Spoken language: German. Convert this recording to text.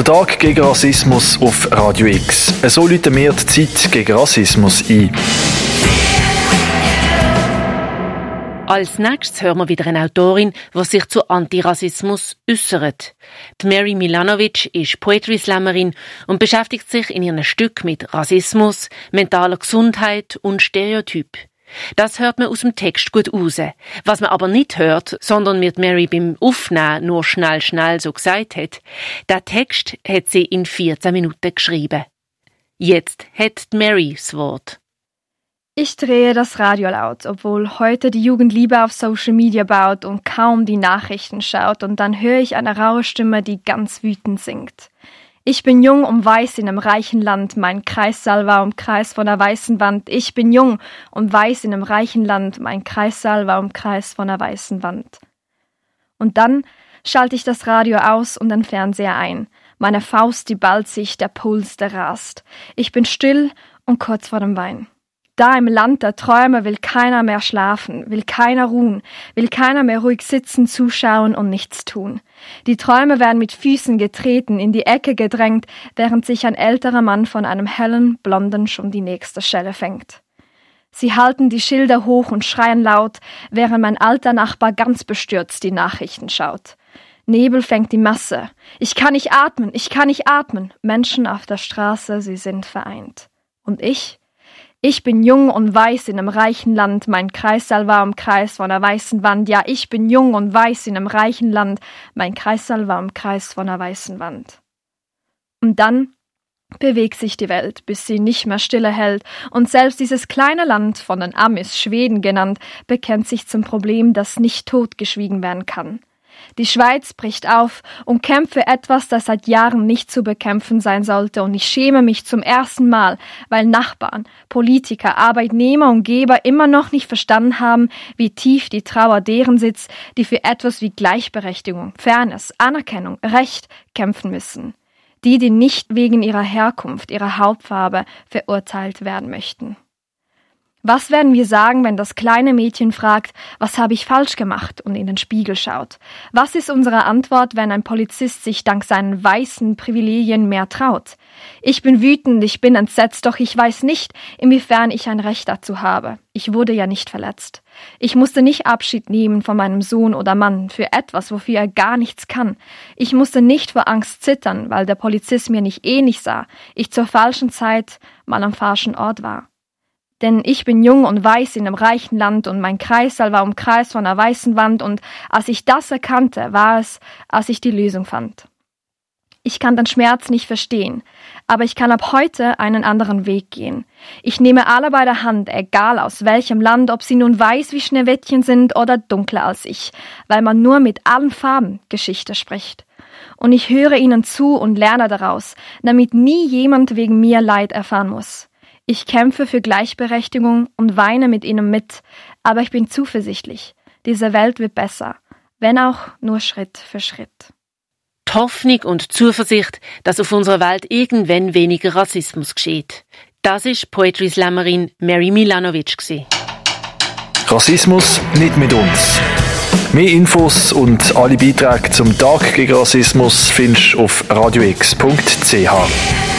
Der Tag gegen Rassismus auf Radio X. So läuten wir die Zeit gegen Rassismus ein. Als nächstes hören wir wieder eine Autorin, die sich zu Antirassismus äußert. Die Mary Milanovic ist Poetry Slammerin und beschäftigt sich in ihrem Stück mit Rassismus, mentaler Gesundheit und Stereotyp. Das hört man aus dem Text gut raus. Was man aber nicht hört, sondern mir Mary beim Aufnehmen nur schnell, schnell so gesagt hat, der Text hat sie in 14 Minuten geschrieben. Jetzt hat Mary das Wort. Ich drehe das Radio laut, obwohl heute die Jugend lieber auf Social Media baut und kaum die Nachrichten schaut, und dann höre ich eine raue Stimme, die ganz wütend singt. Ich bin jung und weiß in einem reichen Land, mein Kreissaal war umkreist von der weißen Wand. Ich bin jung und weiß in einem reichen Land, mein Kreissaal war umkreist von der weißen Wand. Und dann schalte ich das Radio aus und den Fernseher ein. Meine Faust, die ballt sich, der Puls, der rast. Ich bin still und kurz vor dem Wein. Da im Land der Träume will keiner mehr schlafen, will keiner ruhen, will keiner mehr ruhig sitzen, zuschauen und nichts tun. Die Träume werden mit Füßen getreten, in die Ecke gedrängt, während sich ein älterer Mann von einem hellen Blonden schon die nächste Schelle fängt. Sie halten die Schilder hoch und schreien laut, während mein alter Nachbar ganz bestürzt die Nachrichten schaut. Nebel fängt die Masse. Ich kann nicht atmen, ich kann nicht atmen. Menschen auf der Straße, sie sind vereint. Und ich? Ich bin jung und weiß in einem reichen Land, mein Kreissaal war umkreist von einer weißen Wand. Ja, ich bin jung und weiß in einem reichen Land, mein Kreissaal war umkreist von einer weißen Wand. Und dann bewegt sich die Welt, bis sie nicht mehr stille hält, und selbst dieses kleine Land, von den Amis Schweden genannt, bekennt sich zum Problem, das nicht totgeschwiegen werden kann. Die Schweiz bricht auf und kämpft für etwas, das seit Jahren nicht zu bekämpfen sein sollte, und ich schäme mich zum ersten Mal, weil Nachbarn, Politiker, Arbeitnehmer und Geber immer noch nicht verstanden haben, wie tief die Trauer deren sitzt, die für etwas wie Gleichberechtigung, Fairness, Anerkennung, Recht kämpfen müssen. Die, die nicht wegen ihrer Herkunft, ihrer Hauptfarbe verurteilt werden möchten. Was werden wir sagen, wenn das kleine Mädchen fragt, was habe ich falsch gemacht und in den Spiegel schaut? Was ist unsere Antwort, wenn ein Polizist sich dank seinen weißen Privilegien mehr traut? Ich bin wütend, ich bin entsetzt, doch ich weiß nicht, inwiefern ich ein Recht dazu habe. Ich wurde ja nicht verletzt. Ich musste nicht Abschied nehmen von meinem Sohn oder Mann für etwas, wofür er gar nichts kann. Ich musste nicht vor Angst zittern, weil der Polizist mir nicht ähnlich sah, ich zur falschen Zeit mal am falschen Ort war. Denn ich bin jung und weiß in einem reichen Land und mein Kreissaal war umkreist von einer weißen Wand und als ich das erkannte, war es, als ich die Lösung fand. Ich kann den Schmerz nicht verstehen, aber ich kann ab heute einen anderen Weg gehen. Ich nehme alle bei der Hand, egal aus welchem Land, ob sie nun weiß wie Schneewittchen sind oder dunkler als ich, weil man nur mit allen Farben Geschichte spricht. Und ich höre ihnen zu und lerne daraus, damit nie jemand wegen mir Leid erfahren muss. Ich kämpfe für Gleichberechtigung und weine mit ihnen mit, aber ich bin zuversichtlich. Diese Welt wird besser, wenn auch nur Schritt für Schritt. Die Hoffnung und Zuversicht, dass auf unserer Welt irgendwann weniger Rassismus geschieht. Das ist Poetry Slammerin Mary Milanovic. Rassismus nicht mit uns. Mehr Infos und alle Beiträge zum Tag gegen Rassismus findest du auf radiox.ch.